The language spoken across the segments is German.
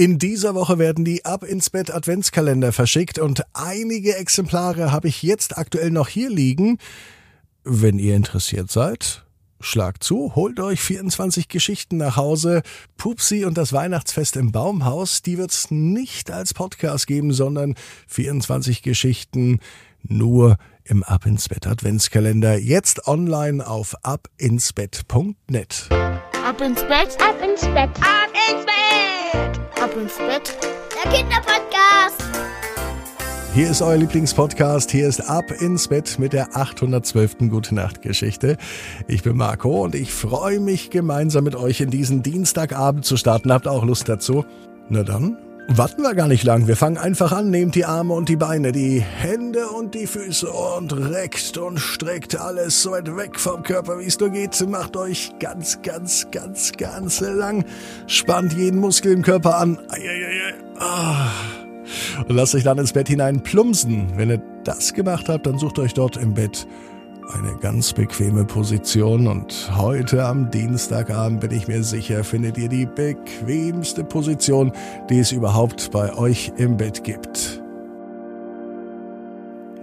In dieser Woche werden die Ab ins Bett Adventskalender verschickt und einige Exemplare habe ich jetzt aktuell noch hier liegen. Wenn ihr interessiert seid, schlagt zu, holt euch 24 Geschichten nach Hause. Pupsi und das Weihnachtsfest im Baumhaus, die wird's nicht als Podcast geben, sondern 24 Geschichten nur im Ab ins Bett Adventskalender. Jetzt online auf abinsbett.net. Ab ins Bett, ab ins Bett, ab ins Bett, ab ins Bett. Der Kinderpodcast. Hier ist euer Lieblingspodcast. Hier ist Ab ins Bett mit der 812. Gute Nacht Geschichte. Ich bin Marco und ich freue mich gemeinsam mit euch in diesen Dienstagabend zu starten. Habt auch Lust dazu? Na dann, warten wir gar nicht lang. Wir fangen einfach an. Nehmt die Arme und die Beine, die Hände und die Füße und reckt und streckt alles so weit weg vom Körper, wie es nur geht. Macht euch ganz, ganz, ganz, ganz lang. Spannt jeden Muskel im Körper an. Ah und lasst euch dann ins Bett hinein plumpsen. Wenn ihr das gemacht habt, dann sucht euch dort im Bett eine ganz bequeme Position und heute am Dienstagabend bin ich mir sicher, findet ihr die bequemste Position, die es überhaupt bei euch im Bett gibt.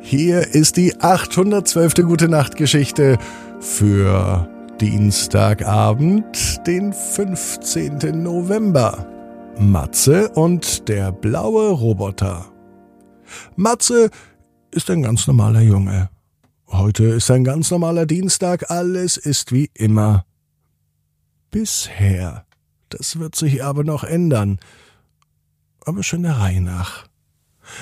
Hier ist die 812. Gute Nacht Geschichte für Dienstagabend, den 15. November. Matze und der blaue Roboter. Matze ist ein ganz normaler Junge. Heute ist ein ganz normaler Dienstag, alles ist wie immer. Bisher. Das wird sich aber noch ändern. Aber schon der Reihe nach.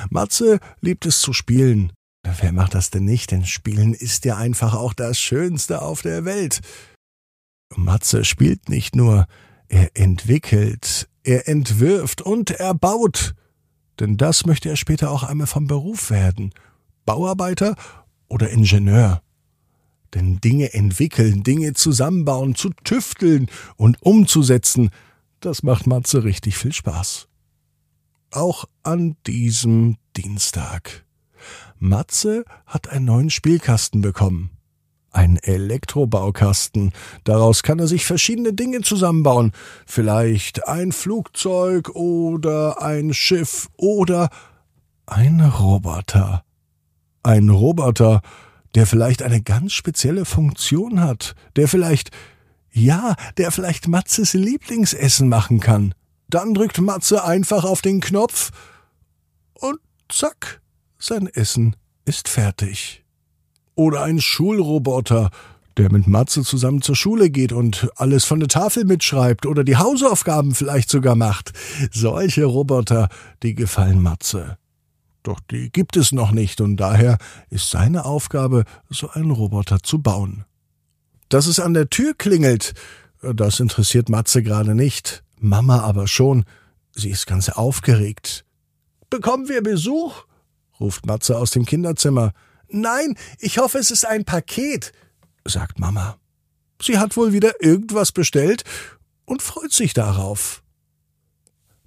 Matze liebt es zu spielen. Wer macht das denn nicht? Denn Spielen ist ja einfach auch das Schönste auf der Welt. Matze spielt nicht nur, er entwickelt, er entwirft und er baut. Denn das möchte er später auch einmal vom Beruf werden. Bauarbeiter oder Ingenieur. Denn Dinge entwickeln, Dinge zusammenbauen, zu tüfteln und umzusetzen, das macht Matze richtig viel Spaß. Auch an diesem Dienstag. Matze hat einen neuen Spielkasten bekommen. Ein Elektrobaukasten. Daraus kann er sich verschiedene Dinge zusammenbauen. Vielleicht ein Flugzeug oder ein Schiff oder ein Roboter. Ein Roboter, der vielleicht eine ganz spezielle Funktion hat, der vielleicht, ja, der vielleicht Matzes Lieblingsessen machen kann. Dann drückt Matze einfach auf den Knopf und zack, sein Essen ist fertig. Oder ein Schulroboter, der mit Matze zusammen zur Schule geht und alles von der Tafel mitschreibt oder die Hausaufgaben vielleicht sogar macht. Solche Roboter, die gefallen Matze. Doch die gibt es noch nicht und daher ist seine Aufgabe, so einen Roboter zu bauen. Dass es an der Tür klingelt, das interessiert Matze gerade nicht, Mama aber schon. Sie ist ganz aufgeregt. Bekommen wir Besuch? ruft Matze aus dem Kinderzimmer. Nein, ich hoffe, es ist ein Paket, sagt Mama. Sie hat wohl wieder irgendwas bestellt und freut sich darauf.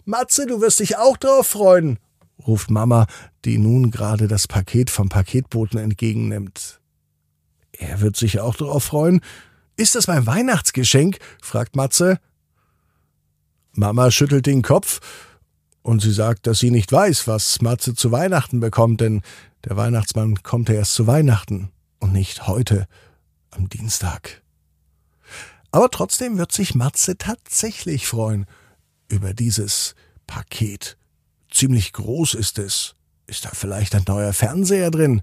Matze, du wirst dich auch drauf freuen, ruft Mama, die nun gerade das Paket vom Paketboten entgegennimmt. Er wird sich auch darauf freuen. Ist das mein Weihnachtsgeschenk? fragt Matze. Mama schüttelt den Kopf und sie sagt, dass sie nicht weiß, was Matze zu Weihnachten bekommt, denn der Weihnachtsmann kommt ja erst zu Weihnachten und nicht heute am Dienstag. Aber trotzdem wird sich Matze tatsächlich freuen über dieses Paket. Ziemlich groß ist es. Ist da vielleicht ein neuer Fernseher drin?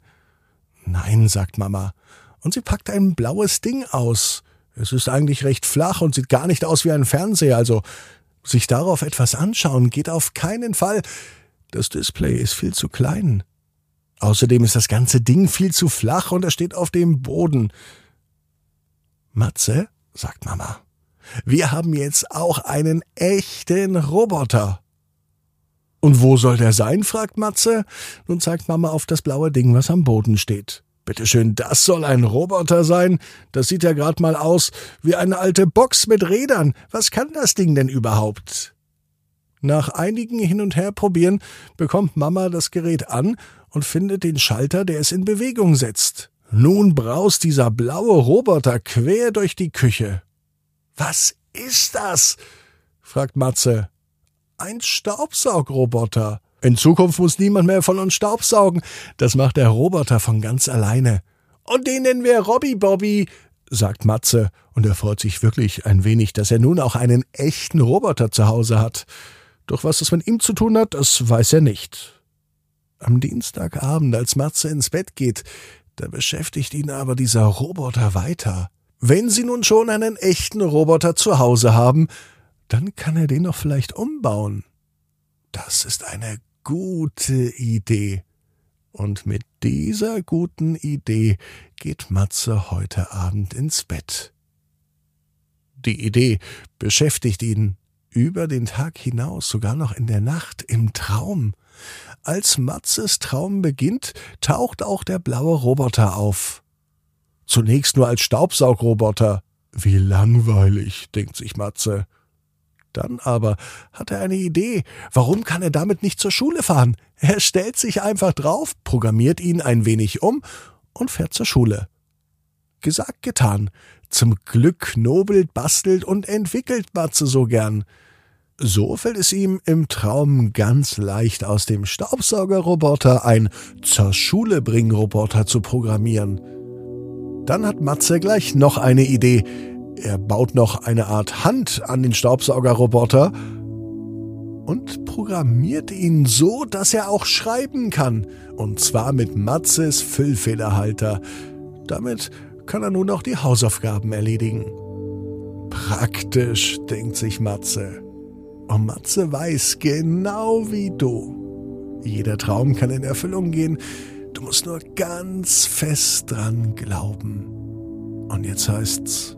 Nein, sagt Mama. Und sie packt ein blaues Ding aus. Es ist eigentlich recht flach und sieht gar nicht aus wie ein Fernseher, also sich darauf etwas anschauen geht auf keinen Fall. Das Display ist viel zu klein. Außerdem ist das ganze Ding viel zu flach und er steht auf dem Boden. Matze, sagt Mama, wir haben jetzt auch einen echten Roboter. Und wo soll der sein? fragt Matze. Nun zeigt Mama auf das blaue Ding, was am Boden steht. Bitteschön, das soll ein Roboter sein? Das sieht ja gerade mal aus wie eine alte Box mit Rädern. Was kann das Ding denn überhaupt? Nach einigen Hin und Her probieren bekommt Mama das Gerät an und findet den Schalter, der es in Bewegung setzt. Nun braust dieser blaue Roboter quer durch die Küche. Was ist das? fragt Matze. Ein Staubsaugroboter. In Zukunft muss niemand mehr von uns Staubsaugen. Das macht der Roboter von ganz alleine. Und den nennen wir Robby Bobby, sagt Matze, und er freut sich wirklich ein wenig, dass er nun auch einen echten Roboter zu Hause hat. Doch was es mit ihm zu tun hat, das weiß er nicht. Am Dienstagabend, als Matze ins Bett geht, da beschäftigt ihn aber dieser Roboter weiter. Wenn Sie nun schon einen echten Roboter zu Hause haben, dann kann er den doch vielleicht umbauen. Das ist eine gute Idee. Und mit dieser guten Idee geht Matze heute Abend ins Bett. Die Idee beschäftigt ihn über den Tag hinaus, sogar noch in der Nacht, im Traum. Als Matzes Traum beginnt, taucht auch der blaue Roboter auf. Zunächst nur als Staubsaugroboter. Wie langweilig, denkt sich Matze. Dann aber hat er eine Idee. Warum kann er damit nicht zur Schule fahren? Er stellt sich einfach drauf, programmiert ihn ein wenig um und fährt zur Schule. Gesagt, getan. Zum Glück knobelt, bastelt und entwickelt Matze so gern. So fällt es ihm im Traum ganz leicht aus dem Staubsaugerroboter ein zur Schule bring Roboter zu programmieren. Dann hat Matze gleich noch eine Idee. Er baut noch eine Art Hand an den Staubsaugerroboter und programmiert ihn so, dass er auch schreiben kann. Und zwar mit Matzes Füllfederhalter. Damit kann er nun auch die Hausaufgaben erledigen. Praktisch, denkt sich Matze. Und Matze weiß genau wie du. Jeder Traum kann in Erfüllung gehen. Du musst nur ganz fest dran glauben. Und jetzt heißt's,